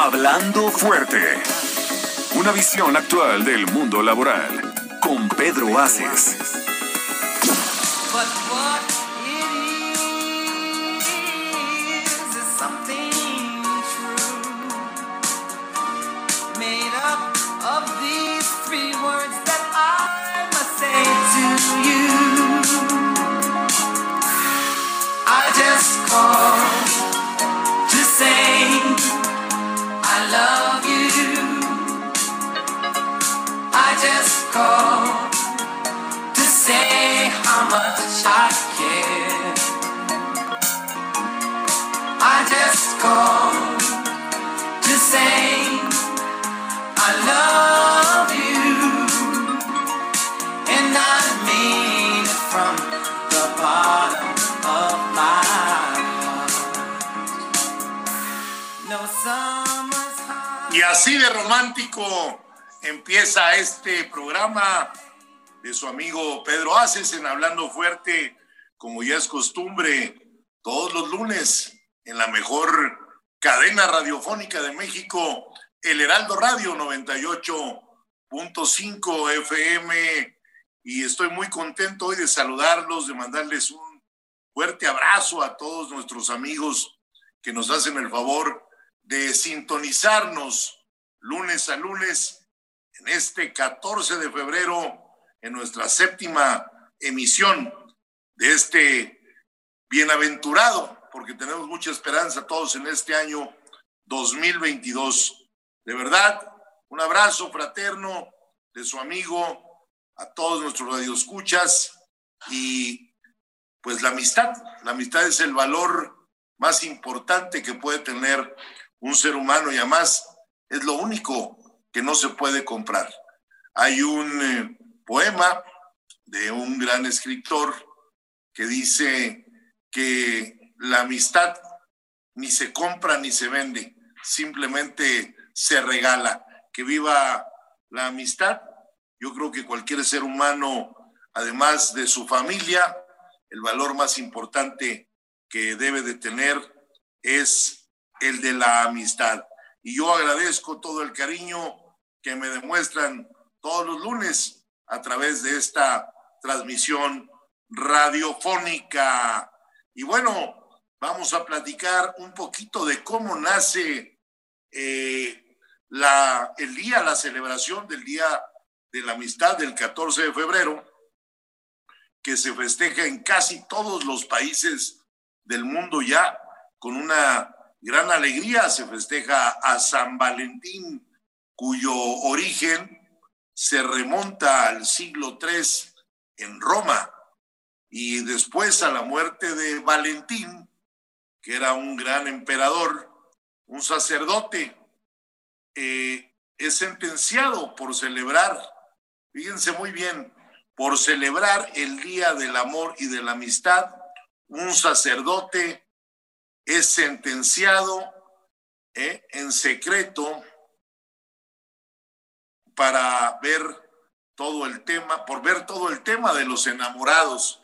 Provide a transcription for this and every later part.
Hablando fuerte. Una visión actual del mundo laboral con Pedro Aces. But what it love you. I just called to say how much I care. I just called to say I love romántico empieza este programa de su amigo Pedro Aces en Hablando Fuerte, como ya es costumbre, todos los lunes en la mejor cadena radiofónica de México, El Heraldo Radio 98.5 FM. Y estoy muy contento hoy de saludarlos, de mandarles un fuerte abrazo a todos nuestros amigos que nos hacen el favor de sintonizarnos lunes a lunes en este 14 de febrero, en nuestra séptima emisión de este bienaventurado, porque tenemos mucha esperanza todos en este año 2022. De verdad, un abrazo fraterno de su amigo a todos nuestros radioescuchas y pues la amistad, la amistad es el valor más importante que puede tener un ser humano y además es lo único que no se puede comprar. Hay un eh, poema de un gran escritor que dice que la amistad ni se compra ni se vende, simplemente se regala. Que viva la amistad. Yo creo que cualquier ser humano, además de su familia, el valor más importante que debe de tener es el de la amistad. Y yo agradezco todo el cariño que me demuestran todos los lunes a través de esta transmisión radiofónica. Y bueno, vamos a platicar un poquito de cómo nace eh, la, el día, la celebración del Día de la Amistad del 14 de febrero, que se festeja en casi todos los países del mundo ya con una gran alegría. Se festeja a San Valentín, cuyo origen se remonta al siglo III en Roma y después a la muerte de Valentín, que era un gran emperador, un sacerdote, eh, es sentenciado por celebrar, fíjense muy bien, por celebrar el Día del Amor y de la Amistad, un sacerdote es sentenciado eh, en secreto para ver todo el tema, por ver todo el tema de los enamorados,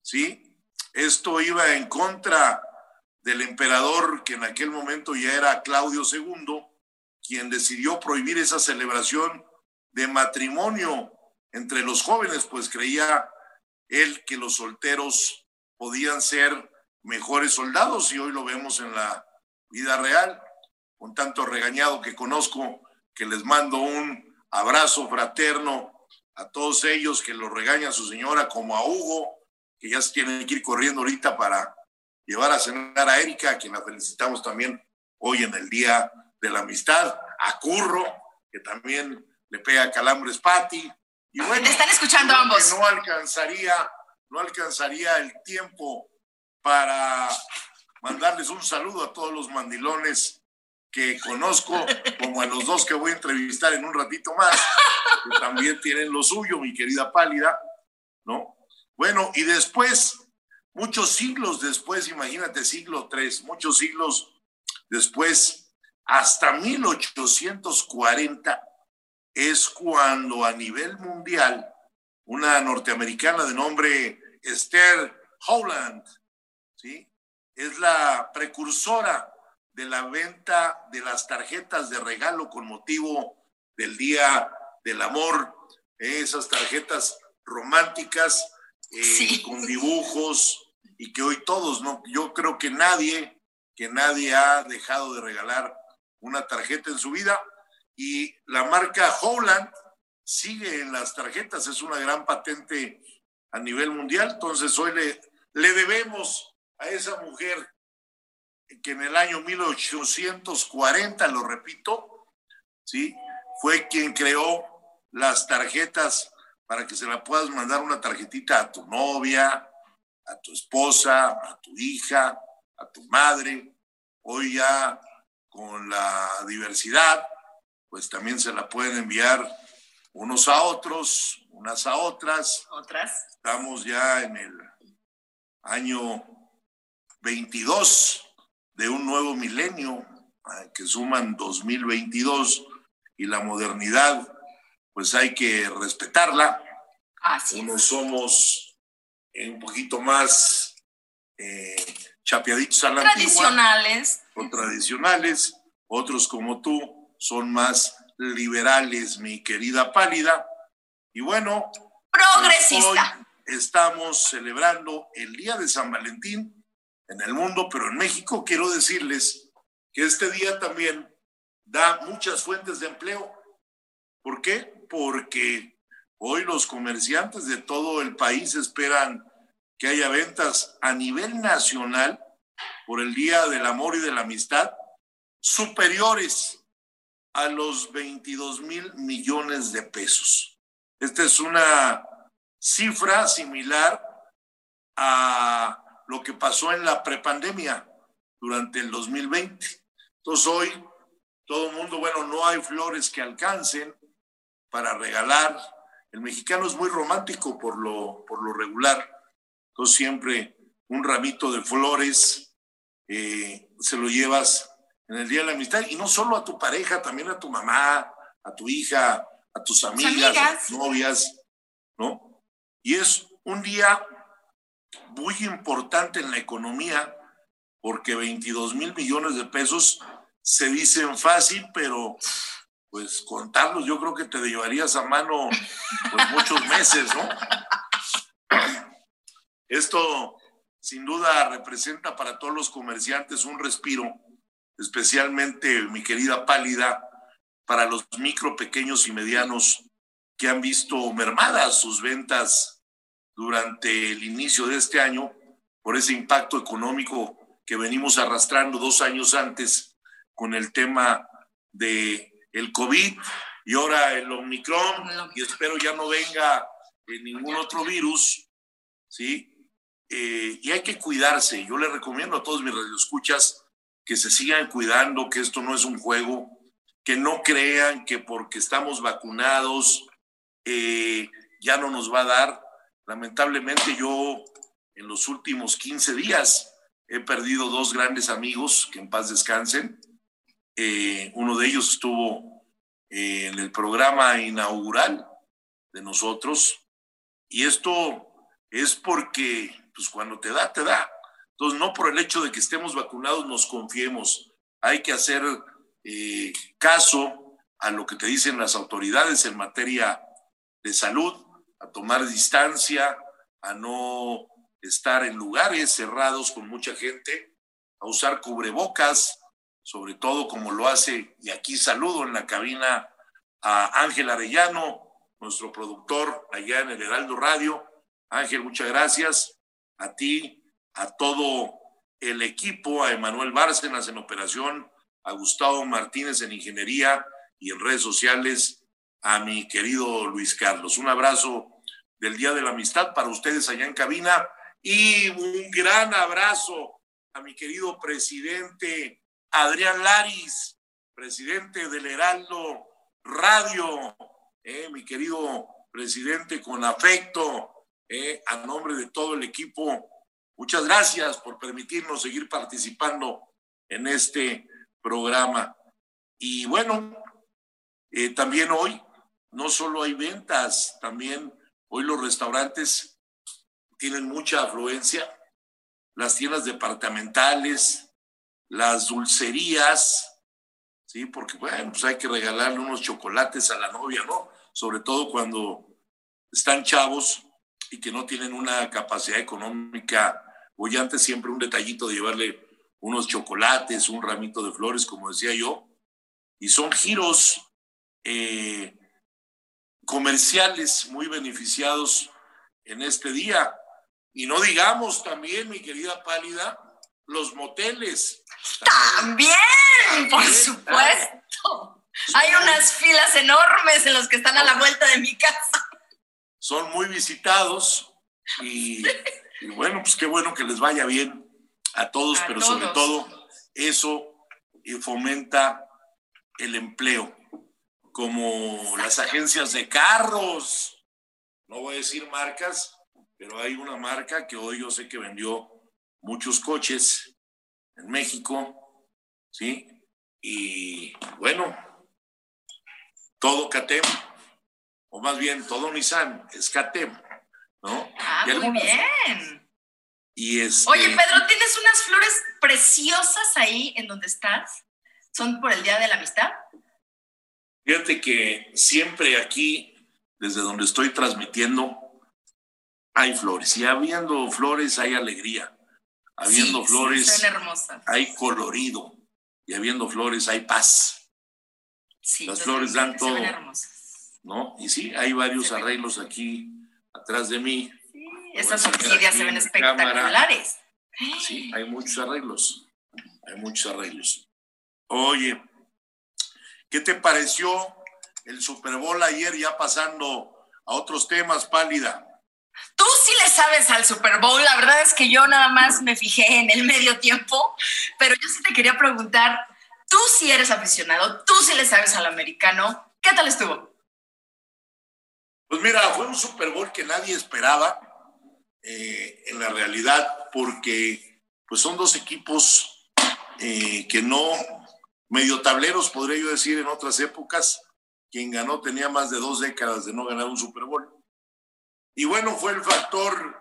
¿sí? Esto iba en contra del emperador que en aquel momento ya era Claudio II, quien decidió prohibir esa celebración de matrimonio entre los jóvenes, pues creía él que los solteros podían ser mejores soldados y hoy lo vemos en la vida real, con tanto regañado que conozco, que les mando un abrazo fraterno a todos ellos que lo regaña su señora, como a Hugo, que ya se tiene que ir corriendo ahorita para llevar a cenar a Erika, a quien la felicitamos también hoy en el Día de la Amistad, a Curro, que también le pega calambres Patti. Y bueno, están escuchando ambos. No alcanzaría, no alcanzaría el tiempo para mandarles un saludo a todos los mandilones que conozco, como a los dos que voy a entrevistar en un ratito más, que también tienen lo suyo, mi querida Pálida, ¿no? Bueno, y después, muchos siglos después, imagínate, siglo III, muchos siglos después, hasta 1840, es cuando a nivel mundial, una norteamericana de nombre Esther Howland. Es la precursora de la venta de las tarjetas de regalo con motivo del Día del Amor, esas tarjetas románticas eh, con dibujos y que hoy todos, no, yo creo que nadie, que nadie ha dejado de regalar una tarjeta en su vida. Y la marca Holland sigue en las tarjetas, es una gran patente a nivel mundial, entonces hoy le, le debemos a esa mujer que en el año 1840, lo repito, ¿sí? fue quien creó las tarjetas para que se la puedas mandar una tarjetita a tu novia, a tu esposa, a tu hija, a tu madre. Hoy ya con la diversidad, pues también se la pueden enviar unos a otros, unas a otras. Otras. Estamos ya en el año 22 de un nuevo milenio que suman 2022 y la modernidad, pues hay que respetarla. Así Unos somos un poquito más eh, chapeaditos a la Tradicionales. antigua, o tradicionales, otros como tú son más liberales, mi querida pálida. Y bueno, Progresista. hoy estamos celebrando el Día de San Valentín en el mundo, pero en México quiero decirles que este día también da muchas fuentes de empleo. ¿Por qué? Porque hoy los comerciantes de todo el país esperan que haya ventas a nivel nacional por el Día del Amor y de la Amistad superiores a los 22 mil millones de pesos. Esta es una cifra similar a lo que pasó en la prepandemia durante el 2020. Entonces hoy todo el mundo, bueno, no hay flores que alcancen para regalar. El mexicano es muy romántico por lo, por lo regular. Entonces siempre un ramito de flores eh, se lo llevas en el Día de la Amistad y no solo a tu pareja, también a tu mamá, a tu hija, a tus amigas, amigas. a tus novias, ¿no? Y es un día muy importante en la economía porque 22 mil millones de pesos se dicen fácil, pero pues contarlos yo creo que te llevarías a mano pues muchos meses, ¿no? Esto sin duda representa para todos los comerciantes un respiro, especialmente mi querida Pálida, para los micro, pequeños y medianos que han visto mermadas sus ventas durante el inicio de este año por ese impacto económico que venimos arrastrando dos años antes con el tema de el COVID y ahora el Omicron y espero ya no venga eh, ningún otro virus, ¿sí? Eh, y hay que cuidarse. Yo le recomiendo a todos mis radioescuchas que se sigan cuidando, que esto no es un juego, que no crean que porque estamos vacunados eh, ya no nos va a dar. Lamentablemente yo en los últimos 15 días he perdido dos grandes amigos, que en paz descansen. Eh, uno de ellos estuvo eh, en el programa inaugural de nosotros y esto es porque pues cuando te da, te da. Entonces, no por el hecho de que estemos vacunados nos confiemos. Hay que hacer eh, caso a lo que te dicen las autoridades en materia de salud, a tomar distancia, a no estar en lugares cerrados con mucha gente, a usar cubrebocas, sobre todo como lo hace, y aquí saludo en la cabina a Ángel Arellano, nuestro productor allá en el Heraldo Radio. Ángel, muchas gracias. A ti, a todo el equipo, a Emanuel Bárcenas en operación, a Gustavo Martínez en ingeniería y en redes sociales, a mi querido Luis Carlos. Un abrazo del Día de la Amistad para ustedes allá en cabina Y un gran abrazo a mi querido presidente Adrián Laris, presidente del Heraldo Radio, eh, mi querido presidente con afecto, eh, a nombre de todo el equipo. Muchas gracias por permitirnos seguir participando en este programa. Y bueno, eh, también hoy no solo hay ventas, también hoy los restaurantes tienen mucha afluencia, las tiendas departamentales, las dulcerías, sí, porque bueno, pues hay que regalarle unos chocolates a la novia, ¿no? Sobre todo cuando están chavos y que no tienen una capacidad económica. Bollante, siempre un detallito de llevarle unos chocolates, un ramito de flores, como decía yo, y son giros eh, comerciales muy beneficiados en este día. Y no digamos también, mi querida Pálida, los moteles. También, por supuesto. Hay unas filas enormes en los que están a la vuelta de mi casa. Son muy visitados y, y bueno, pues qué bueno que les vaya bien a todos, A pero todos. sobre todo eso fomenta el empleo, como las agencias de carros. No voy a decir marcas, pero hay una marca que hoy yo sé que vendió muchos coches en México, ¿sí? Y bueno, todo CATEM, o más bien todo Nissan, es CATEM, ¿no? Ah, Y muy bien. Y este, Oye, Pedro, ¿tienes unas flores preciosas ahí en donde estás? ¿Son por el Día de la Amistad? Fíjate que siempre aquí, desde donde estoy transmitiendo, hay flores. Y habiendo flores hay alegría. Habiendo Sí, flores Sí, hay colorido. Y habiendo flores hay paz, Sí, las flores dan todo. ¿no? Y sí, hay varios arreglos aquí atrás de mí. Sacar orquídeas se ven espectaculares. Sí, hay muchos arreglos. Hay muchos arreglos. Oye, ¿qué te pareció el Super Bowl ayer ya pasando a otros temas, pálida? Tú sí le sabes al Super Bowl. La verdad es que yo nada más me fijé en el medio tiempo, pero yo sí te quería preguntar, tú sí eres aficionado, tú sí le sabes al americano. ¿Qué tal estuvo? Pues mira, fue un Super Bowl que nadie esperaba eh, en la realidad porque pues son dos equipos eh, que no, medio tableros podría yo decir en otras épocas, quien ganó tenía más de dos décadas de no ganar un Super Bowl. Y bueno, fue el factor,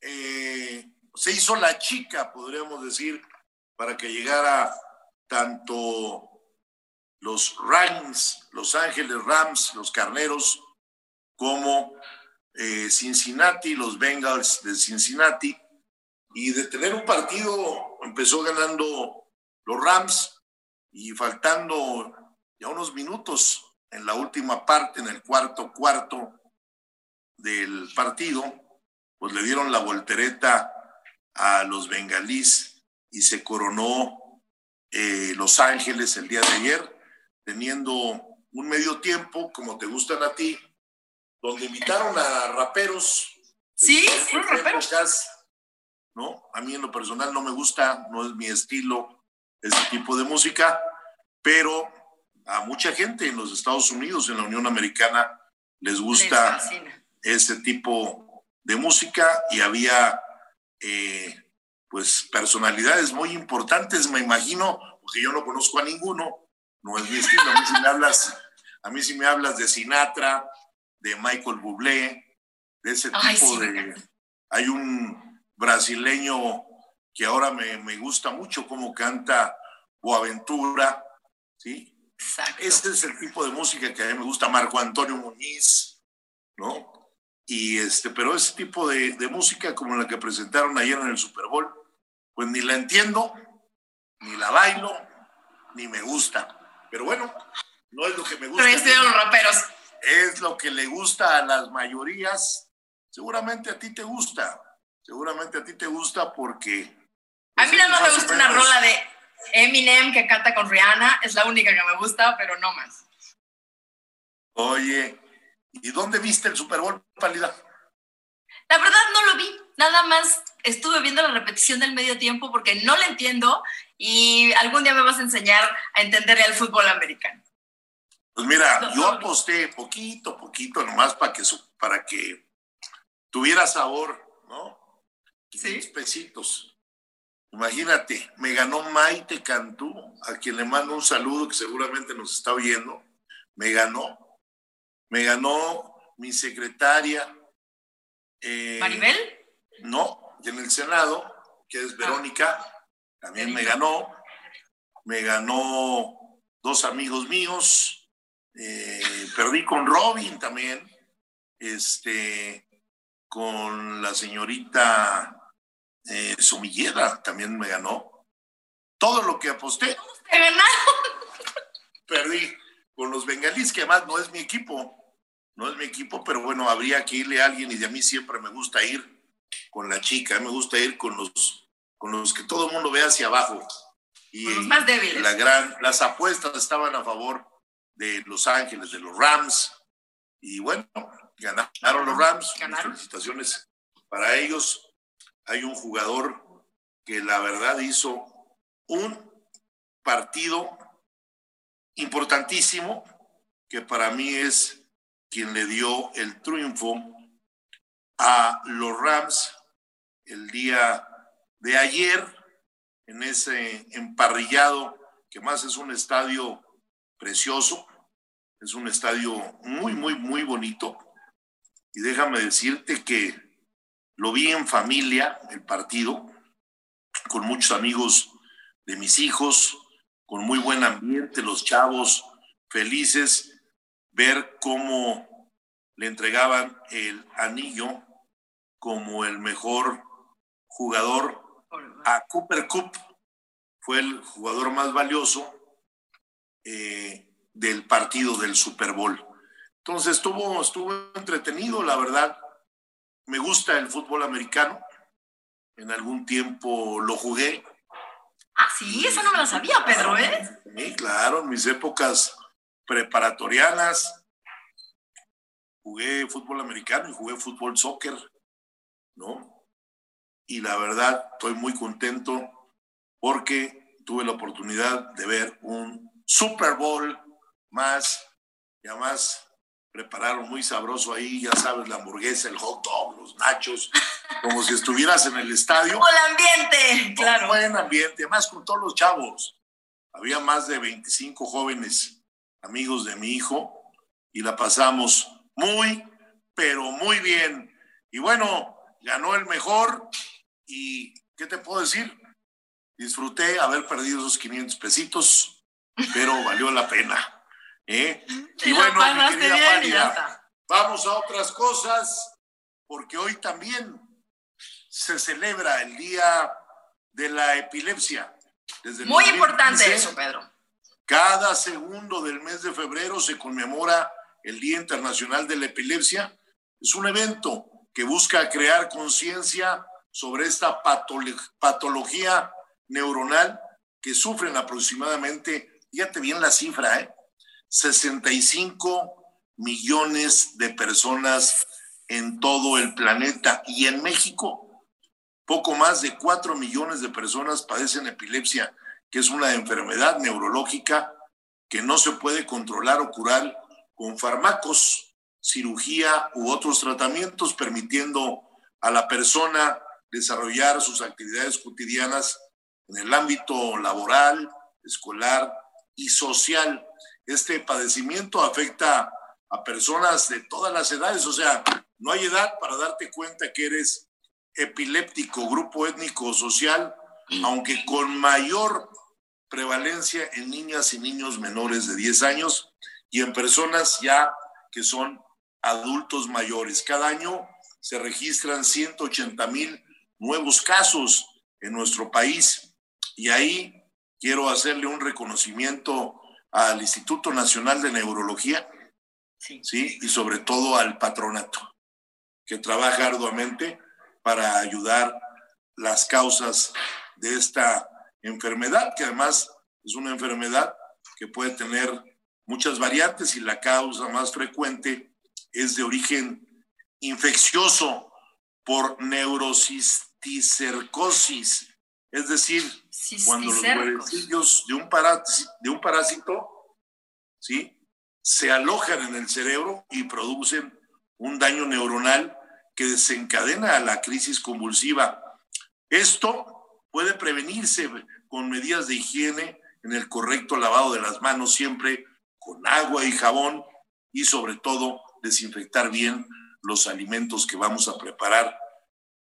eh, se hizo la chica, podríamos decir, para que llegara tanto los Rams, Los Ángeles Rams, los Carneros, como eh, Cincinnati, los Bengals de Cincinnati, y de tener un partido empezó ganando los Rams y faltando ya unos minutos en la última parte, en el cuarto cuarto del partido, pues le dieron la voltereta a los bengalís y se coronó eh, Los Ángeles el día de ayer, teniendo un medio tiempo, como te gustan a ti, donde invitaron a raperos. Sí, fueron raperos. ¿no? A mí en lo personal no me gusta, no es mi estilo ese tipo de música, pero a mucha gente en los Estados Unidos, en la Unión Americana, les gusta ese tipo de música y había eh, pues personalidades muy importantes, me imagino, porque yo no conozco a ninguno, no es mi estilo, a mí si me hablas, a mí si me hablas de Sinatra, de Michael Bublé, de ese tipo sí. de... Hay un brasileño que ahora me, me gusta mucho cómo canta Boaventura, ¿sí? Exacto. Este es el tipo de música que a mí me gusta, Marco Antonio Muñiz, ¿no? Y este, pero ese tipo de, de música como la que presentaron ayer en el Super Bowl, pues ni la entiendo, ni la bailo, ni me gusta. Pero bueno, no es lo que me gusta. Pero estuvieron los raperos. es lo que le gusta a las mayorías. Seguramente a ti te gusta, seguramente a ti te gusta porque... A mí nada más me gusta una rola de Eminem que canta con Rihanna. Es la única que me gusta, pero no más. Oye, ¿y dónde viste el Super Bowl, Pálida? La verdad no lo vi. Nada más estuve viendo la repetición del medio tiempo porque no le entiendo y algún día me vas a enseñar a entenderle al fútbol americano. Pues mira, yo aposté poquito, poquito, nomás para que, para que tuviera sabor, ¿no? Sí. 500 pesitos. Imagínate, me ganó Maite Cantú, a quien le mando un saludo que seguramente nos está oyendo. Me ganó. Me ganó mi secretaria. eh, ¿Maribel? No, en el Senado, que es Verónica, también me ganó. Me ganó dos amigos míos. eh, perdí con Robin también. Este, con la señorita eh, Sumilleda también me ganó. Todo lo que aposté, ¿Te ganaron? perdí con los bengalíes, que además no es mi equipo. No es mi equipo, pero bueno, habría que irle a alguien y de a mí siempre me gusta ir con la chica, me gusta ir con los, con los que todo el mundo ve hacia abajo. Y Con los más débiles. la gran, las apuestas estaban a favor de Los Ángeles, de los Rams. Y bueno, ganaron los Rams. Ganaron. felicitaciones para ellos. Hay un jugador que la verdad hizo un partido importantísimo, que para mí es quien le dio el triunfo a los Rams el día de ayer en ese emparrillado, que más es un estadio precioso, es un estadio muy, muy, muy bonito. Y déjame decirte que lo vi en familia, el partido, con muchos amigos de mis hijos, con muy buen ambiente, los chavos felices, ver cómo le entregaban el anillo como el mejor jugador a Cooper Cup. Fue el jugador más valioso eh, del partido del Super Bowl. Entonces estuvo, estuvo entretenido, la verdad. Me gusta el fútbol americano. En algún tiempo lo jugué. Ah, sí, esa no me la sabía, Pedro, ¿eh? Sí, claro, en mis épocas preparatorianas jugué fútbol americano y jugué fútbol soccer, ¿no? Y la verdad, estoy muy contento porque tuve la oportunidad de ver un Super Bowl más, y además prepararon muy sabroso ahí, ya sabes, la hamburguesa, el hot dog, los nachos, como si estuvieras en el estadio. ¡O el ambiente! Claro. Buen ambiente, además con todos los chavos. Había más de 25 jóvenes amigos de mi hijo y la pasamos muy, pero muy bien. Y bueno, ganó el mejor y ¿qué te puedo decir? Disfruté haber perdido esos 500 pesitos, pero valió la pena. ¿Eh? Y la bueno, mi querida bien María. Vamos a otras cosas, porque hoy también se celebra el Día de la Epilepsia. Desde Muy importante 2015, eso, Pedro. Cada segundo del mes de febrero se conmemora el Día Internacional de la Epilepsia. Es un evento que busca crear conciencia sobre esta patolo- patología neuronal que sufren aproximadamente, fíjate bien la cifra, ¿eh? 65 millones de personas en todo el planeta y en México poco más de 4 millones de personas padecen epilepsia, que es una enfermedad neurológica que no se puede controlar o curar con fármacos, cirugía u otros tratamientos, permitiendo a la persona desarrollar sus actividades cotidianas en el ámbito laboral, escolar y social. Este padecimiento afecta a personas de todas las edades, o sea, no hay edad para darte cuenta que eres epiléptico, grupo étnico o social, aunque con mayor prevalencia en niñas y niños menores de 10 años y en personas ya que son adultos mayores. Cada año se registran 180 mil nuevos casos en nuestro país y ahí quiero hacerle un reconocimiento al Instituto Nacional de Neurología, sí, y sobre todo al patronato, que trabaja arduamente para ayudar las causas de esta enfermedad, que además es una enfermedad que puede tener muchas variantes y la causa más frecuente es de origen infeccioso por cisticercosis, es decir, cuando los huevecillos de un parásito, de un parásito ¿sí? se alojan en el cerebro y producen un daño neuronal que desencadena la crisis convulsiva. Esto puede prevenirse con medidas de higiene en el correcto lavado de las manos, siempre con agua y jabón y sobre todo desinfectar bien los alimentos que vamos a preparar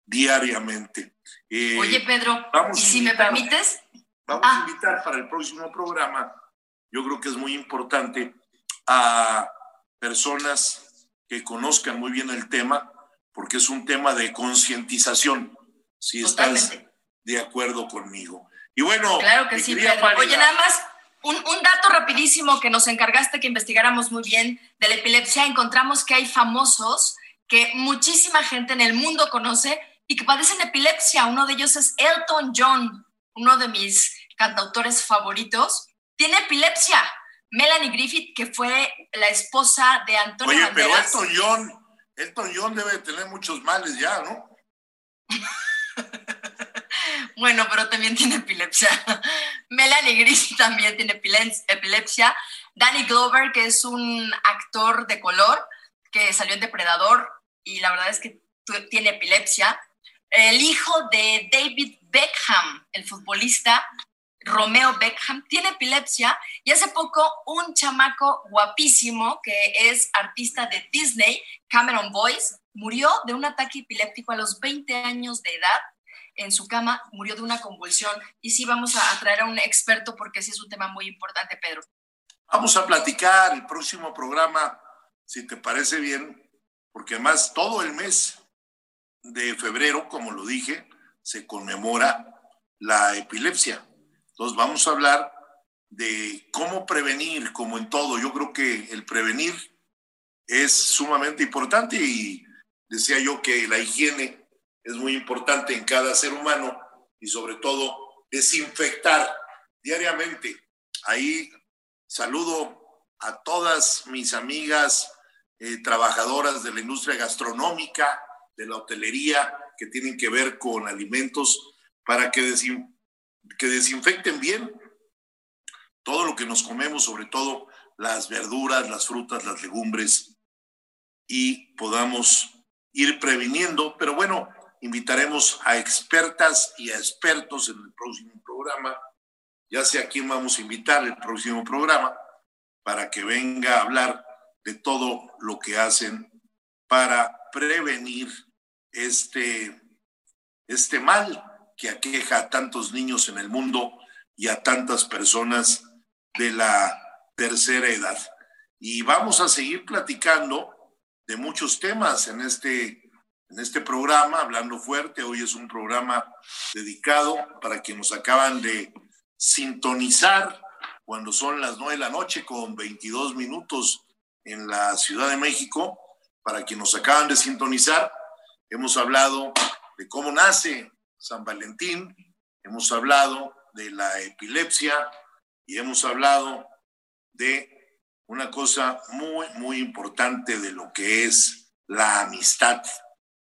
diariamente. Eh, Oye, Pedro, vamos y si me permites, Vamos Ah. a invitar para el próximo programa, yo creo que es muy importante, a personas que conozcan muy bien el tema, porque es un tema de concientización, si estás Totalmente. de acuerdo conmigo. Y bueno, claro que sí, Pedro. Oye, nada más, un, un dato rapidísimo que nos encargaste que investigáramos muy bien de la epilepsia. Encontramos que hay famosos que muchísima gente en el mundo conoce y que padecen epilepsia. Uno de ellos es Elton John, uno de mis cantautores favoritos. Tiene epilepsia. Melanie Griffith, que fue la esposa de Antonio Oye, pero Banderas. Elton John, Elton John debe de tener muchos males ya, ¿no? Bueno, pero también tiene epilepsia. Melanie Griffith también tiene epile- epilepsia. Danny Glover, que es un actor de color que salió en Depredador y la verdad es que tiene epilepsia. El hijo de David Beckham, el futbolista Romeo Beckham, tiene epilepsia y hace poco un chamaco guapísimo que es artista de Disney, Cameron Boyce, murió de un ataque epiléptico a los 20 años de edad en su cama, murió de una convulsión. Y sí, vamos a, traer a un experto porque sí es un tema muy importante, Pedro. Vamos a platicar el próximo programa, si te parece bien, porque además todo el mes de febrero, como lo dije, se conmemora la epilepsia. Entonces vamos a hablar de cómo prevenir, como en todo. Yo creo que el prevenir es sumamente importante y decía yo que la higiene es muy importante en cada ser humano y sobre todo desinfectar diariamente. Ahí saludo a todas mis amigas eh, trabajadoras de la industria gastronómica, de la hotelería, que tienen que ver con alimentos, para que, desin- que desinfecten bien todo lo que nos comemos, sobre todo las verduras, las frutas, las legumbres, y podamos ir previniendo. Pero bueno, invitaremos a expertas y a expertos en el próximo programa. Ya sé a quién vamos a invitar el próximo programa para que venga a hablar de todo lo que hacen para prevenir este, este mal que aqueja a tantos niños en el mundo y a tantas personas de la tercera edad. Y vamos a seguir platicando de muchos temas en este, en este programa, Hablando Fuerte. Hoy es un programa dedicado para quienes nos acaban de sintonizar cuando son las nueve de la noche con 22 minutos en la Ciudad de México. Para quienes nos acaban de sintonizar, hemos hablado de cómo nace San Valentín, hemos hablado de la epilepsia y hemos hablado de una cosa muy, muy importante de lo que es la amistad,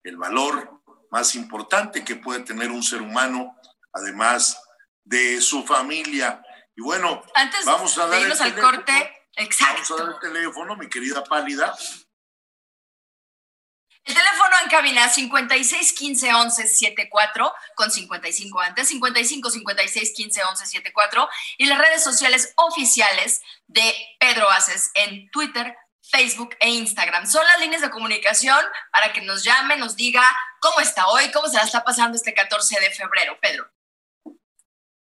el valor más importante que puede tener un ser humano, además de su familia. Y bueno, Antes Vamos a dar el al corte, vamos a exacto. dar el teléfono, mi querida Pálida. El teléfono en cabina 56 15 11 74 con 55 antes, 55 56 15 11 74 y las redes sociales oficiales de Pedro Aces en Twitter, Facebook e Instagram. Son las líneas de comunicación para que nos llame, nos diga cómo está hoy, cómo se la está pasando este 14 de febrero, Pedro.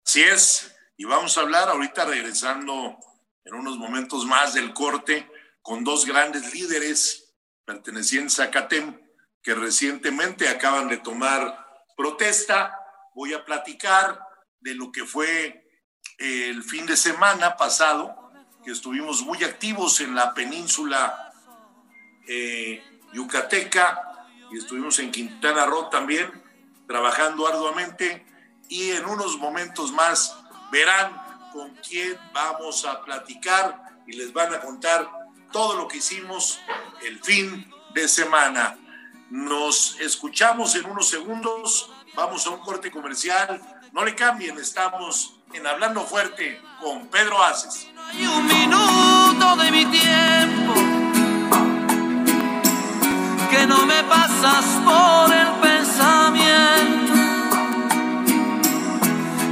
Así es, y vamos a hablar ahorita regresando en unos momentos más del corte con dos grandes líderes pertenecientes a CATEM que recientemente acaban de tomar protesta. Voy a platicar de lo que fue el fin de semana pasado, que estuvimos muy activos en la península eh, yucateca y estuvimos en Quintana Roo también, trabajando arduamente y en unos momentos más verán con quién vamos a platicar y les van a contar todo lo que hicimos el fin de semana. Nos escuchamos en unos segundos Vamos a un corte comercial. No le cambien, estamos en Hablando Fuerte con Pedro Aces. Hay un minuto de mi tiempo que no me pasas por el pensamiento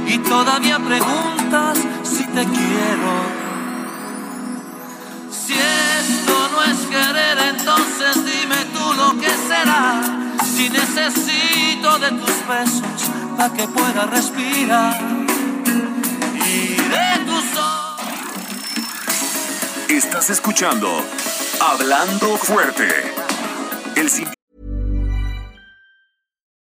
y todavía preguntas si te quiero. Que será. Si necesito de tus besos para que pueda respirar y de tus ojos. Estás escuchando Hablando Fuerte. El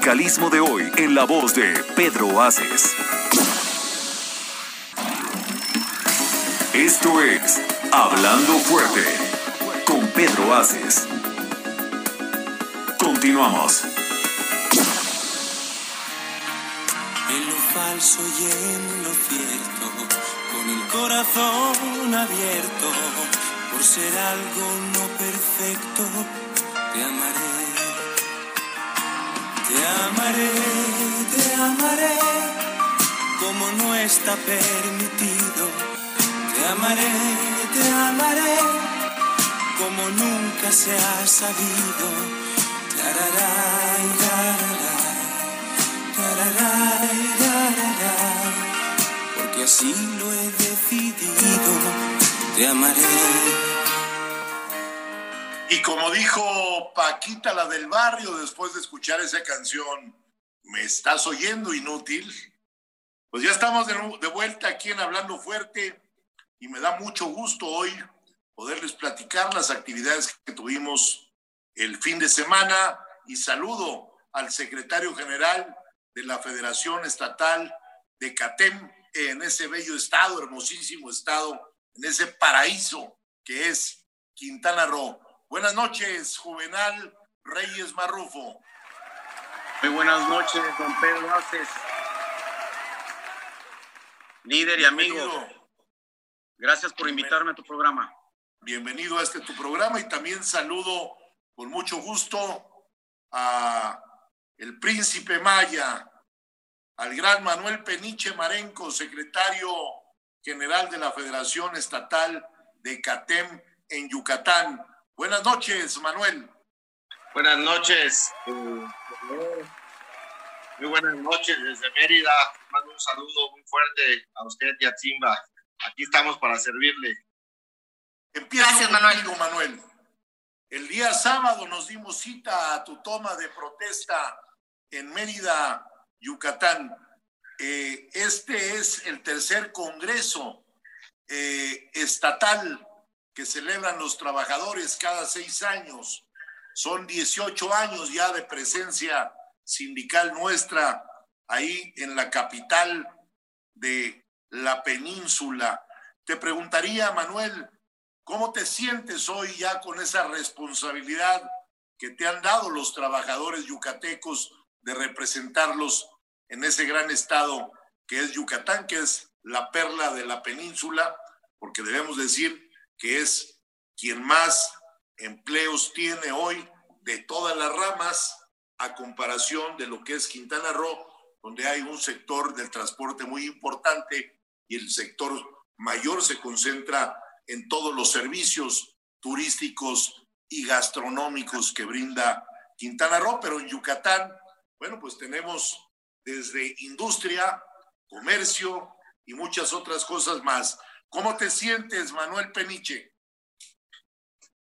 De hoy en la voz de Pedro Aces. Esto es Hablando Fuerte con Pedro Aces. Continuamos. En lo falso y en lo cierto, con el corazón abierto, por ser algo no perfecto, te amaré. Te amaré, te amaré, como no está permitido. Te amaré, te amaré, como nunca se ha sabido. Tararay, tararay. Tararay, tararay, porque así lo he decidido, te amaré. Y como dijo Paquita, la del barrio, después de escuchar esa canción, ¿me estás oyendo inútil? Pues ya estamos de, de vuelta aquí en Hablando Fuerte y me da mucho gusto hoy poderles platicar las actividades que tuvimos el fin de semana y saludo al secretario general de la Federación Estatal de CATEM en ese bello estado, hermosísimo estado, en ese paraíso que es Quintana Roo. Buenas noches, Juvenal Reyes Marrufo. Muy buenas noches, don Pedro Aces. Líder y amigo, gracias por invitarme a tu programa. bienvenido a este tu programa y también saludo con mucho gusto a el príncipe Maya, al gran Manuel Peniche Marenco, secretario general de la Federación Estatal de CATEM en Yucatán. Buenas noches, Manuel. Buenas noches. Muy buenas noches desde Mérida. Mando un saludo muy fuerte a usted y a Zimba. Aquí estamos para servirle. Empiezo Gracias, Manuel. contigo, Manuel. El día sábado nos dimos cita a tu toma de protesta en Mérida, Yucatán. Eh, este es el tercer congreso eh, estatal celebran los trabajadores cada seis años. Son 18 años ya de presencia sindical nuestra ahí en la capital de la península. Te preguntaría, Manuel, ¿cómo te sientes hoy ya con esa responsabilidad que te han dado los trabajadores yucatecos de representarlos en ese gran estado que es Yucatán, que es la perla de la península, porque debemos decir que es quien más empleos tiene hoy de todas las ramas a comparación de lo que es Quintana Roo, donde hay un sector del transporte muy importante y el sector mayor se concentra en todos los servicios turísticos y gastronómicos que brinda Quintana Roo, pero en Yucatán, bueno, pues tenemos desde industria, comercio y muchas otras cosas más. ¿Cómo te sientes, Manuel Peniche?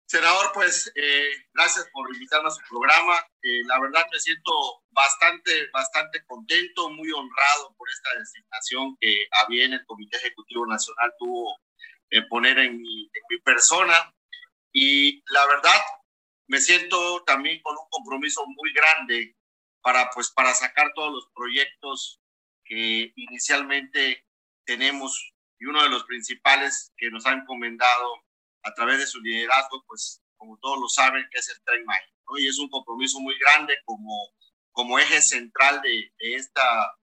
Senador, pues eh, gracias por invitarme a su programa. Eh, la verdad me siento bastante, bastante contento, muy honrado por esta designación que a bien el Comité Ejecutivo Nacional tuvo en poner en mi, en mi persona. Y la verdad, me siento también con un compromiso muy grande para, pues, para sacar todos los proyectos que inicialmente tenemos y uno de los principales que nos ha encomendado a través de su liderazgo, pues como todos lo saben, que es el Tren Maya. Y es un compromiso muy grande como, como eje central de, esta,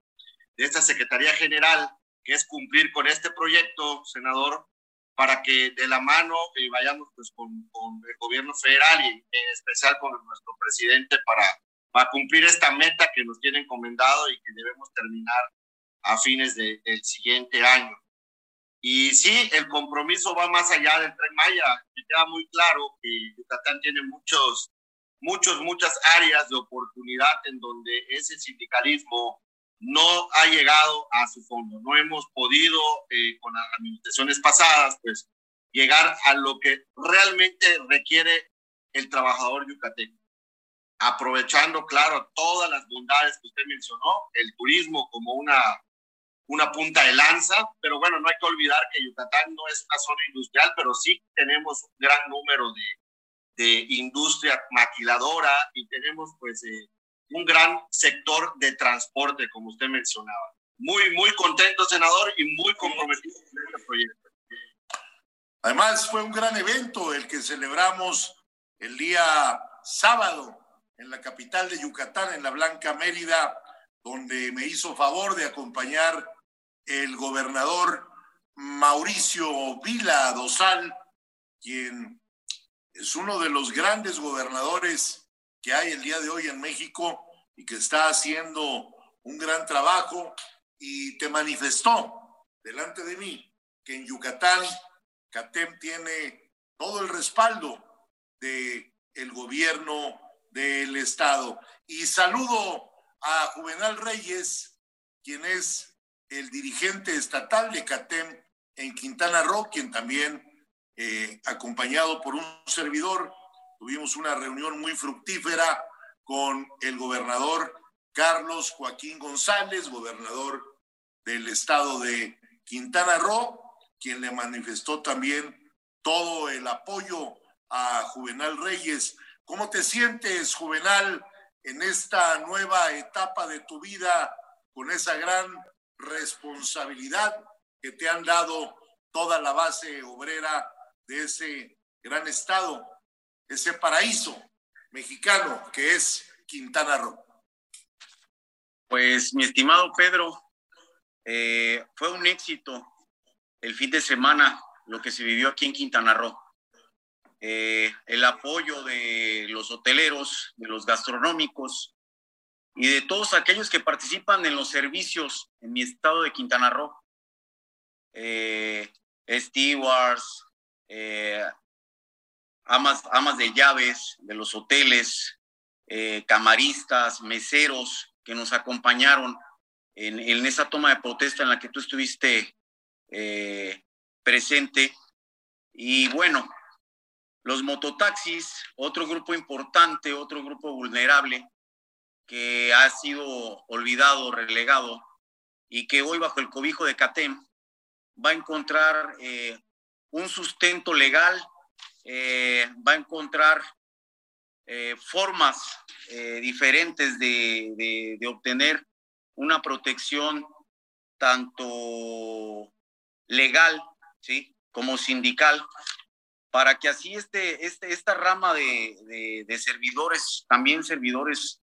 de esta Secretaría General, que es cumplir con este proyecto, senador, para que de la mano eh, vayamos pues, con, con, el gobierno federal y en especial con nuestro presidente para, para cumplir esta meta que nos tiene encomendado y que debemos terminar a fines de, del siguiente año. Y sí, el compromiso va más allá del Tren Maya. Me queda muy claro que Yucatán tiene muchos, muchos, muchas áreas de oportunidad en donde ese sindicalismo no ha llegado a su fondo. No hemos podido, eh, con las administraciones pasadas, pues llegar a lo que realmente requiere el trabajador yucateco. Aprovechando, claro, todas las bondades que usted mencionó, el turismo como una, una punta de lanza, pero bueno, no hay que olvidar que Yucatán no es una zona industrial, pero sí tenemos un gran número de, de industria maquiladora y tenemos pues eh, un gran sector de transporte, como usted mencionaba. Muy, muy contento, senador, y muy comprometido con este proyecto. Además, fue un gran evento el que celebramos el día sábado en la capital de Yucatán, en la Blanca Mérida, donde me hizo favor de acompañar el gobernador Mauricio Vila Dosal, quien es uno de los grandes gobernadores que hay el día de hoy en México y que está haciendo un gran trabajo y te manifestó delante de mí que en Yucatán CATEM tiene todo el respaldo de el gobierno del estado. Y saludo a Juvenal Reyes, quien es el dirigente estatal de CATEM en Quintana Roo, quien también, eh, acompañado por un servidor, Tuvimos una reunión muy fructífera con el gobernador Carlos Joaquín González, gobernador del estado de Quintana Roo, quien le manifestó también todo el apoyo a Juvenal Reyes. ¿Cómo te sientes, Juvenal, en esta nueva etapa de tu vida con esa gran responsabilidad que te han dado toda la base obrera de ese gran estado? ese paraíso mexicano que es Quintana Roo. Pues mi estimado Pedro, eh, fue un éxito el fin de semana lo que se vivió aquí en Quintana Roo. Eh, el apoyo de los hoteleros, de los gastronómicos y de todos aquellos que participan en los servicios en mi estado de Quintana Roo. Eh, stewards, eh, amas, amas de llaves de los hoteles, eh, camaristas, meseros que nos acompañaron en, en, esa toma de protesta en la que tú estuviste presente. Y bueno, los mototaxis, otro grupo importante, otro grupo vulnerable que ha sido olvidado, relegado y que hoy bajo el cobijo de CATEM va a encontrar eh, un sustento legal eh, va a encontrar eh, formas diferentes de, de, obtener una protección tanto legal ¿sí? como sindical, para que así este, este, esta rama de, de servidores, también servidores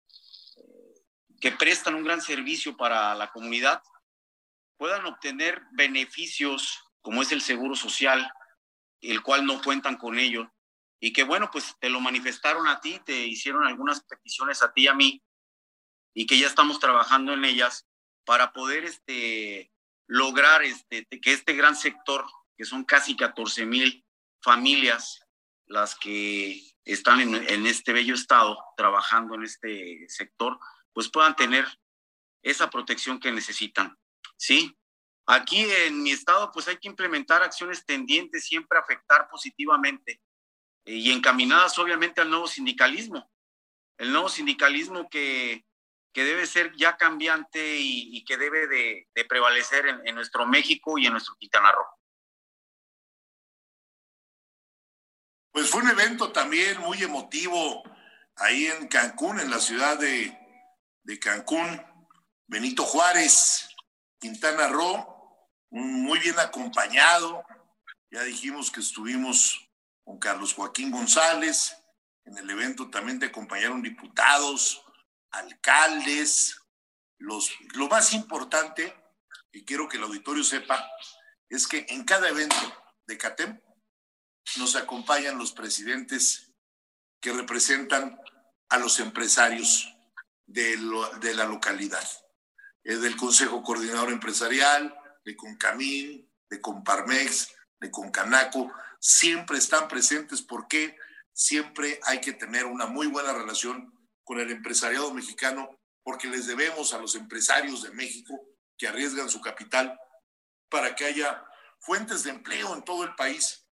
que prestan un gran servicio para la comunidad, puedan obtener beneficios como es el seguro social, el cual no cuentan con ello y que bueno, pues te lo manifestaron a ti, te hicieron algunas peticiones a ti y a mí y que ya estamos trabajando en ellas para poder este, lograr este, que este gran sector, que son casi 14 mil familias las que están en, en este bello estado trabajando en este sector, pues puedan tener esa protección que necesitan. ¿Sí? Aquí en mi estado, pues hay que implementar acciones tendientes siempre a afectar positivamente eh, y encaminadas obviamente al nuevo sindicalismo. El nuevo sindicalismo que, que debe ser ya cambiante y, que debe de, prevalecer en, en, nuestro México y en nuestro Quintana Roo. Pues fue un evento también muy emotivo ahí en Cancún, en la ciudad de, de Cancún. Benito Juárez, Quintana Roo, muy bien acompañado. Ya dijimos que estuvimos con Carlos Joaquín González. En el evento también te acompañaron diputados, alcaldes. Los, lo más importante, y quiero que el auditorio sepa, es que en cada evento de CATEM nos acompañan los presidentes que representan a los empresarios de, la localidad, eh, del Consejo Coordinador Empresarial, de Concamín, de Comparmex, de Concanaco, siempre están presentes porque siempre hay que tener una muy buena relación con el empresariado mexicano porque les debemos a los empresarios de México que arriesgan su capital para que haya fuentes de empleo en todo el país.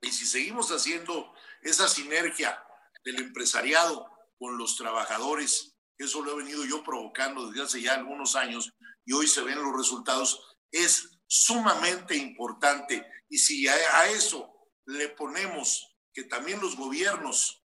Y si seguimos haciendo esa sinergia del empresariado con los trabajadores, eso lo he venido yo provocando desde hace ya algunos años y hoy se ven los resultados, es sumamente importante. Y si a, eso le ponemos que también los gobiernos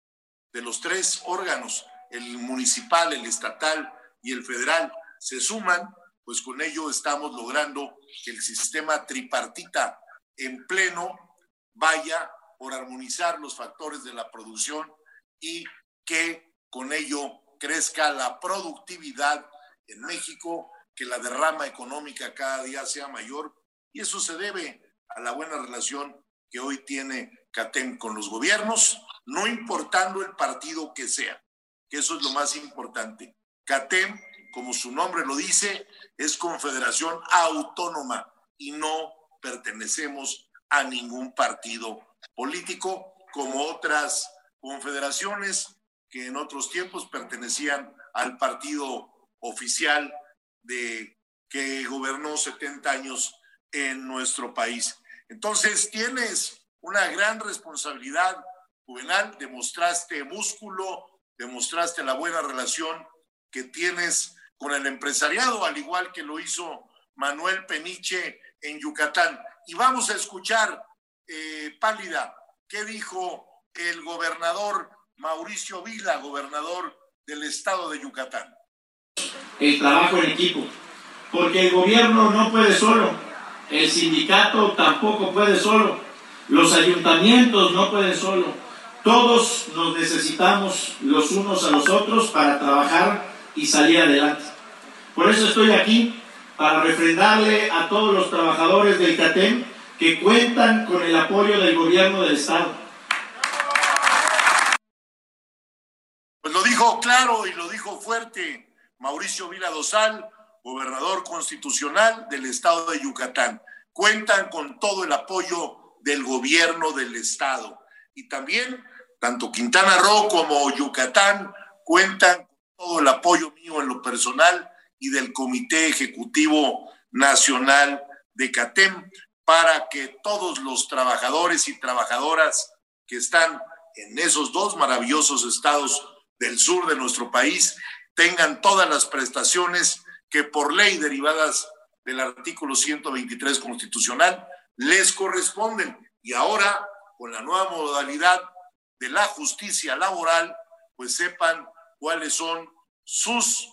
de los tres órganos, el municipal, el estatal y el federal, se suman, pues con ello estamos logrando que el sistema tripartita en pleno vaya por armonizar los factores de la producción y que con ello crezca la productividad en México, que la derrama económica cada día sea mayor y eso se debe a la buena relación que hoy tiene CATEM con los gobiernos, no importando el partido que sea, que eso es lo más importante. CATEM, como su nombre lo dice, es confederación autónoma y no pertenecemos a ningún partido político como otras confederaciones que en otros tiempos pertenecían al partido oficial de que gobernó 70 años en nuestro país. Entonces tienes una gran responsabilidad, Juvenal, demostraste músculo, demostraste la buena relación que tienes con el empresariado, al igual que lo hizo Manuel Peniche en Yucatán. Y vamos a escuchar, eh, Pálida, qué dijo el gobernador Mauricio Vila, gobernador del estado de Yucatán. El trabajo en equipo, porque el gobierno no puede solo, el sindicato tampoco puede solo, los ayuntamientos no pueden solo, todos nos necesitamos los unos a los otros para trabajar y salir adelante. Por eso estoy aquí, para refrendarle a todos los trabajadores del CATEM que cuentan con el apoyo del gobierno del Estado Pues lo dijo claro y lo dijo fuerte Mauricio Vila Dosal, gobernador constitucional del estado de Yucatán. Cuentan con todo el apoyo del gobierno del estado. Y también, tanto Quintana Roo como Yucatán cuentan con todo el apoyo mío en lo personal y del Comité Ejecutivo Nacional de CATEM para que todos los trabajadores y trabajadoras que están en esos dos maravillosos estados del sur de nuestro país tengan todas las prestaciones que por ley derivadas del artículo 123 constitucional les corresponden. Y ahora, con la nueva modalidad de la justicia laboral, pues sepan cuáles son sus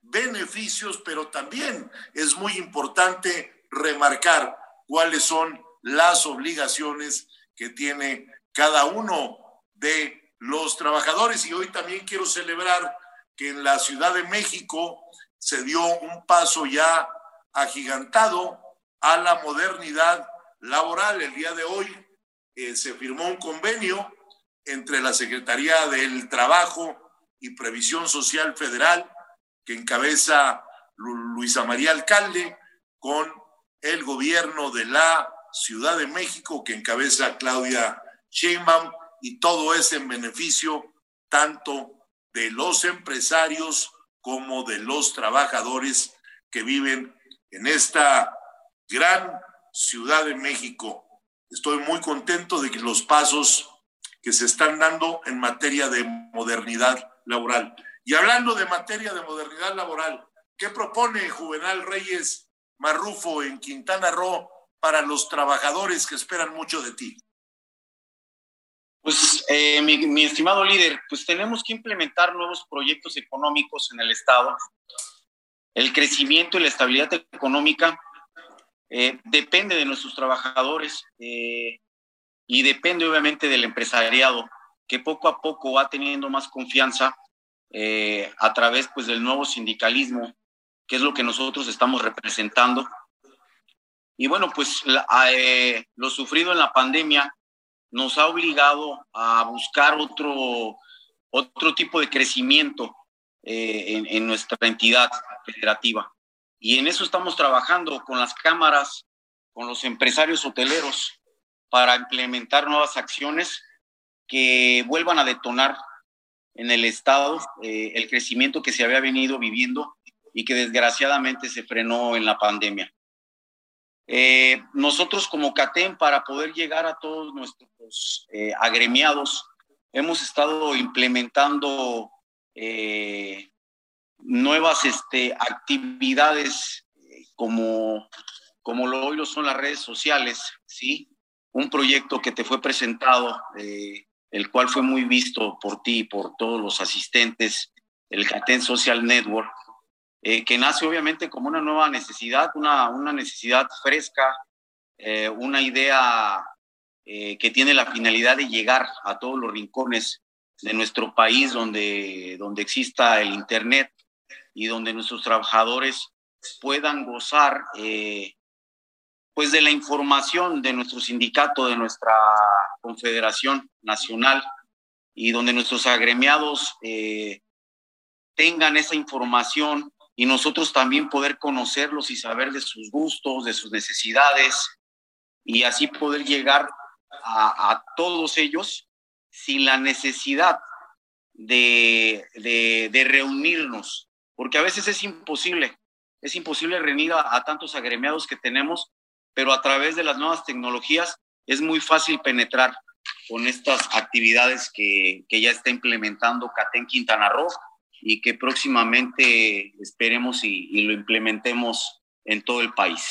beneficios, pero también es muy importante remarcar cuáles son las obligaciones que tiene cada uno de los trabajadores. Y hoy también quiero celebrar que en la Ciudad de México se dio un paso ya agigantado a la modernidad laboral. El día de hoy eh, se firmó un convenio entre la Secretaría del Trabajo y Previsión Social Federal, que encabeza Luisa María Alcalde, con el gobierno de la Ciudad de México, que encabeza Claudia Sheinbaum, y todo es en beneficio tanto de los empresarios como de los trabajadores que viven en esta gran ciudad de México. Estoy muy contento de que los pasos que se están dando en materia de modernidad laboral. Y hablando de materia de modernidad laboral, ¿qué propone Juvenal Reyes Marrufo en Quintana Roo para los trabajadores que esperan mucho de ti? Pues, eh, mi, mi, estimado líder, pues tenemos que implementar nuevos proyectos económicos en el Estado. El crecimiento y la estabilidad económica eh, depende de nuestros trabajadores eh, y depende obviamente del empresariado, que poco a poco va teniendo más confianza eh, a través pues, del nuevo sindicalismo, que es lo que nosotros estamos representando. Y bueno, pues eh, lo sufrido en la pandemia nos ha obligado a buscar otro, otro tipo de crecimiento eh, en, nuestra entidad federativa. Y en eso estamos trabajando con las cámaras, con los empresarios hoteleros, para implementar nuevas acciones que vuelvan a detonar en el Estado eh, el crecimiento que se había venido viviendo y que desgraciadamente se frenó en la pandemia. Eh, nosotros como CATEM, para poder llegar a todos nuestros eh, agremiados, hemos estado implementando eh, nuevas este, actividades como, como lo hoy lo son las redes sociales, ¿sí? Un proyecto que te fue presentado el cual fue muy visto por ti y por todos los asistentes, el CATEN Social Network, eh, que nace obviamente como una nueva necesidad, una, una necesidad fresca, eh, una idea eh, que tiene la finalidad de llegar a todos los rincones de nuestro país donde, donde exista el Internet y donde nuestros trabajadores puedan gozar pues de la información de nuestro sindicato, de nuestra confederación nacional y donde nuestros agremiados eh, tengan esa información y nosotros también poder conocerlos y saber de sus gustos, de sus necesidades y así poder llegar a, todos ellos sin la necesidad de, de, reunirnos, porque a veces es imposible, es imposible reunir a, tantos agremiados que tenemos pero a través de las nuevas tecnologías es muy fácil penetrar con estas actividades que, que ya está implementando Catén Quintana Roo y que próximamente esperemos y, lo implementemos en todo el país.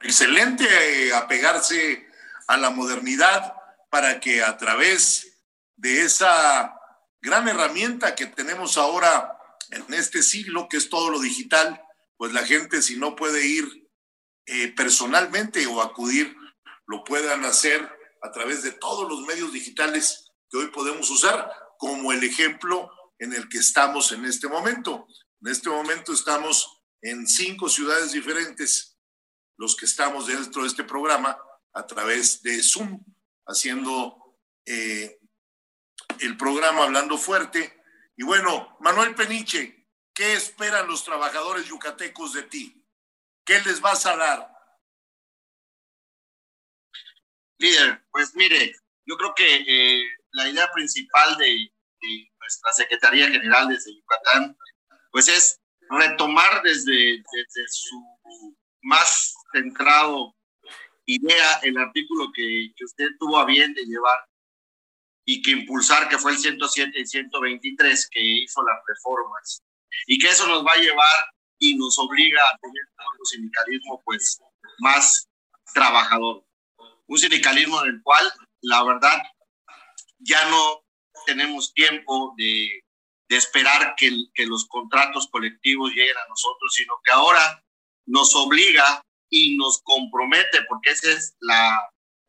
Excelente eh, apegarse a la modernidad para que a través de esa gran herramienta que tenemos ahora en este siglo, que es todo lo digital, pues la gente si no puede ir eh, personalmente o acudir, lo puedan hacer a través de todos los medios digitales que hoy podemos usar, como el ejemplo en el que estamos en este momento. En este momento estamos en cinco ciudades diferentes, los que estamos dentro de este programa, a través de Zoom, haciendo eh, el programa Hablando Fuerte. Y bueno, Manuel Peniche, ¿Qué esperan los trabajadores yucatecos de ti? ¿Qué les vas a dar? Líder, pues mire, yo creo que eh, la idea principal de, de, nuestra Secretaría General desde Yucatán, pues es retomar desde, desde su más centrado idea el artículo que, que usted tuvo a bien de llevar y que impulsar, que fue el 107 y 123, que hizo las reformas y que eso nos va a llevar y nos obliga a tener un sindicalismo pues más trabajador. Un sindicalismo en el cual, la verdad, ya no tenemos tiempo de, de esperar que, que los contratos colectivos lleguen a nosotros, sino que ahora nos obliga y nos compromete, porque esa es la,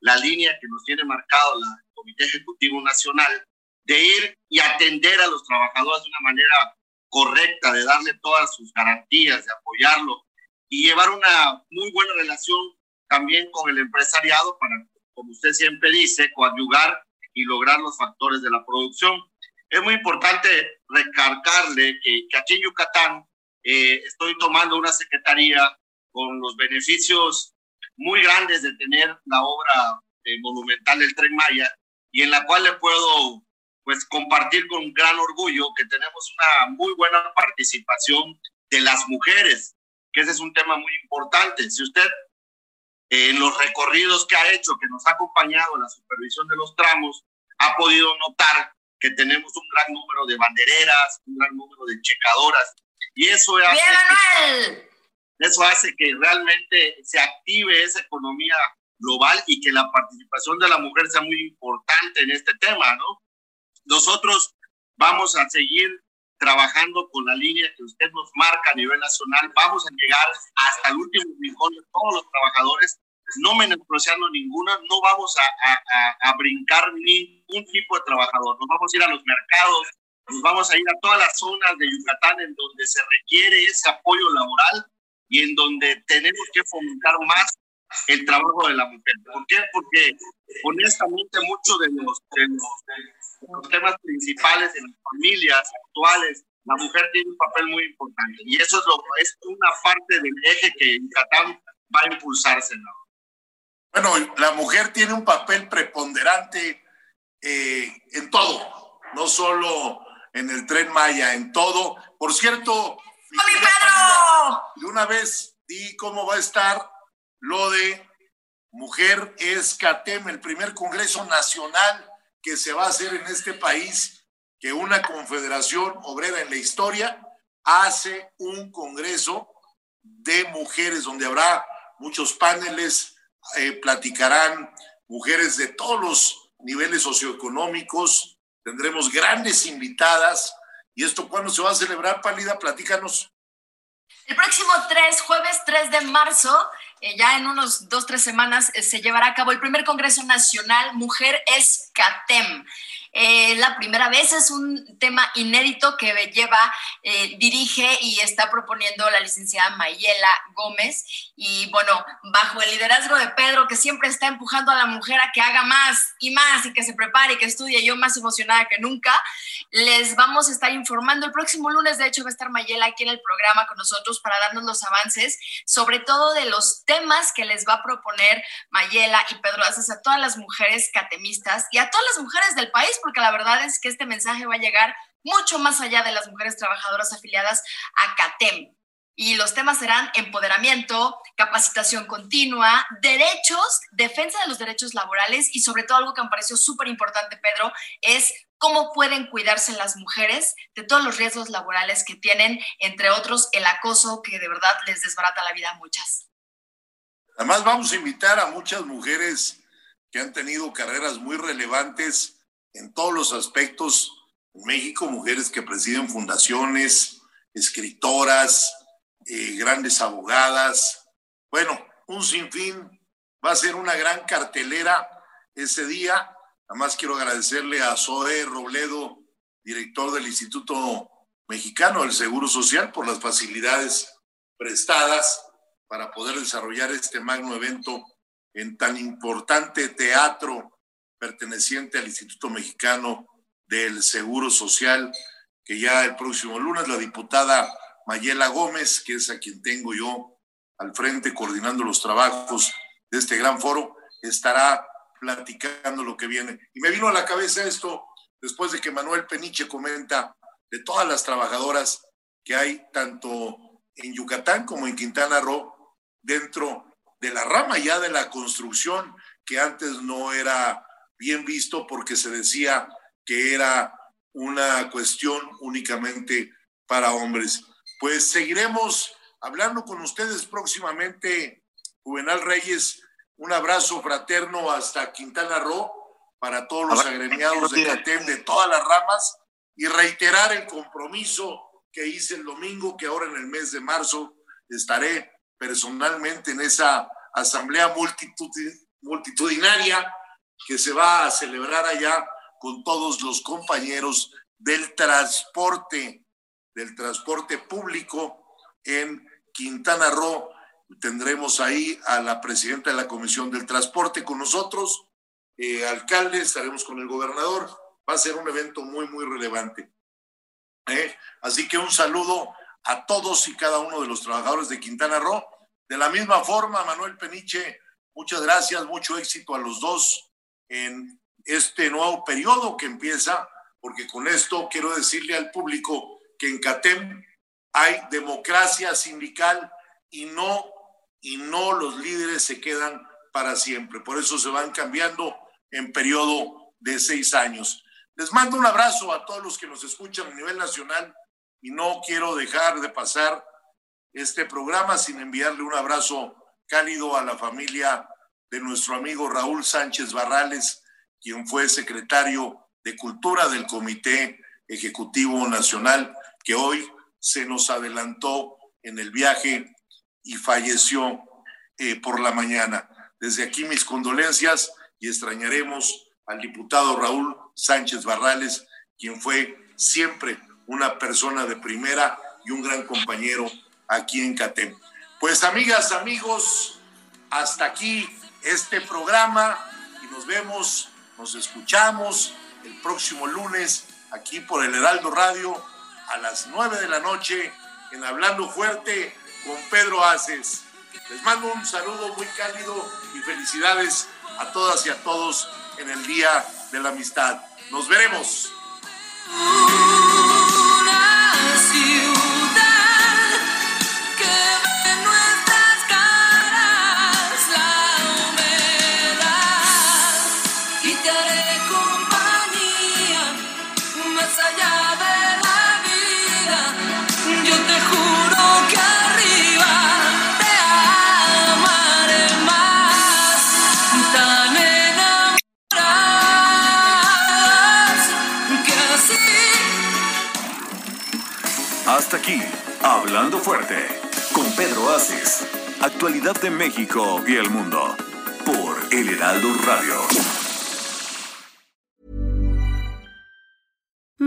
la línea que nos tiene marcado la, el Comité Ejecutivo Nacional, de ir y atender a los trabajadores de una manera correcta, de darle todas sus garantías, de apoyarlo y llevar una muy buena relación también con el empresariado para, como usted siempre dice, coadyugar y lograr los factores de la producción. Es muy importante recargarle que, aquí en Yucatán eh, estoy tomando una secretaría con los beneficios muy grandes de tener la obra eh, monumental del Tren Maya y en la cual le puedo pues compartir con gran orgullo que tenemos una muy buena participación de las mujeres, que ese es un tema muy importante. Si usted en los recorridos que ha hecho, que nos ha acompañado en la supervisión de los tramos, ha podido notar que tenemos un gran número de bandereras, un gran número de checadoras, y eso hace, que, eso hace que realmente se active esa economía global y que la participación de la mujer sea muy importante en este tema, ¿no? Nosotros vamos a seguir trabajando con la línea que usted nos marca a nivel nacional. Vamos a llegar hasta el último rincón de todos los trabajadores, no menospreciando ninguna, no vamos a, a, a, brincar ningún tipo de trabajador. Nos vamos a ir a los mercados, nos vamos a ir a todas las zonas de Yucatán en donde se requiere ese apoyo laboral y en donde tenemos que fomentar más el trabajo de la mujer. ¿Por qué? Porque honestamente muchos de los, de los, temas principales en las familias actuales, la mujer tiene un papel muy importante y eso es, lo, es una parte del eje que Yucatán va a impulsarse. ¿no? Bueno, la mujer tiene un papel preponderante eh, en todo, no solo en el tren Maya, en todo. Por cierto, ¡Mi de una vez di cómo va a estar lo de Mujer es CATEM, el primer Congreso Nacional que se va a hacer en este país, que una confederación obrera en la historia hace un Congreso de mujeres donde habrá muchos paneles, eh, platicarán mujeres de todos los niveles socioeconómicos, tendremos grandes invitadas. ¿Y esto cuándo se va a celebrar, Pálida? Platícanos. El próximo 3, jueves 3 de marzo, eh, ya en unos dos, tres semanas, eh, se llevará a cabo el primer Congreso Nacional Mujer es CATEM. Eh, la primera vez es un tema inédito que lleva, eh, dirige y está proponiendo la licenciada Mayela Gómez. Y bueno, bajo el liderazgo de Pedro, que siempre está empujando a la mujer a que haga más y más y que se prepare y que estudie, yo más emocionada que nunca, les vamos a estar informando. El próximo lunes, de hecho, va a estar Mayela aquí en el programa con nosotros para darnos los avances, sobre todo de los temas que les va a proponer Mayela y Pedro a todas las mujeres catemistas y a todas las mujeres del país porque la verdad es que este mensaje va a llegar mucho más allá de las mujeres trabajadoras afiliadas a CATEM. Y los temas serán empoderamiento, capacitación continua, derechos, defensa de los derechos laborales y sobre todo algo que me pareció súper importante, Pedro, es cómo pueden cuidarse las mujeres de todos los riesgos laborales que tienen, entre otros el acoso que de verdad les desbarata la vida a muchas. Además vamos a invitar a muchas mujeres que han tenido carreras muy relevantes en todos los aspectos. En México, mujeres que presiden fundaciones, escritoras, eh, grandes abogadas. Bueno, un sinfín. Va a ser una gran cartelera ese día. Además, quiero agradecerle a Zoe Robledo, director del Instituto Mexicano del Seguro Social, por las facilidades prestadas para poder desarrollar este magno evento en tan importante teatro perteneciente al Instituto Mexicano del Seguro Social, que ya el próximo lunes la diputada Mayela Gómez, que es a quien tengo yo al frente coordinando los trabajos de este gran foro, estará platicando lo que viene. Y me vino a la cabeza esto después de que Manuel Peniche comenta de todas las trabajadoras que hay tanto en Yucatán como en Quintana Roo dentro de la rama ya de la construcción que antes no era bien visto porque se decía que era una cuestión únicamente para hombres. Pues seguiremos hablando con ustedes próximamente, Juvenal Reyes. Un abrazo fraterno hasta Quintana Roo para todos los agremiados de CATEM de todas las ramas y reiterar el compromiso que hice el domingo, que ahora en el mes de marzo estaré personalmente en esa asamblea multitudinaria que se va a celebrar allá con todos los compañeros del transporte, del transporte público en Quintana Roo. Tendremos ahí a la presidenta de la Comisión del Transporte con nosotros, eh, alcalde, estaremos con el gobernador. Va a ser un evento muy, muy relevante. ¿eh? Así que un saludo a todos y cada uno de los trabajadores de Quintana Roo. De la misma forma, Manuel Peniche, muchas gracias, mucho éxito a los dos en este nuevo periodo que empieza, porque con esto quiero decirle al público que en CATEM hay democracia sindical y no, y no los líderes se quedan para siempre. Por eso se van cambiando en periodo de seis años. Les mando un abrazo a todos los que nos escuchan a nivel nacional y no quiero dejar de pasar este programa sin enviarle un abrazo cálido a la familia de nuestro amigo Raúl Sánchez Barrales, quien fue secretario de Cultura del Comité Ejecutivo Nacional, que hoy se nos adelantó en el viaje y falleció eh, por la mañana. Desde aquí mis condolencias y extrañaremos al diputado Raúl Sánchez Barrales, quien fue siempre una persona de primera y un gran compañero aquí en CATEM. Pues amigas, amigos, hasta aquí este programa y nos vemos, nos escuchamos el próximo lunes aquí por el Heraldo Radio a las nueve de la noche en Hablando Fuerte con Pedro Aces. Les mando un saludo muy cálido y felicidades a todas y a todos en el Día de la Amistad. Nos veremos. Aquí, Hablando Fuerte, con Pedro Aces. Actualidad de México y el mundo, por El Heraldo Radio.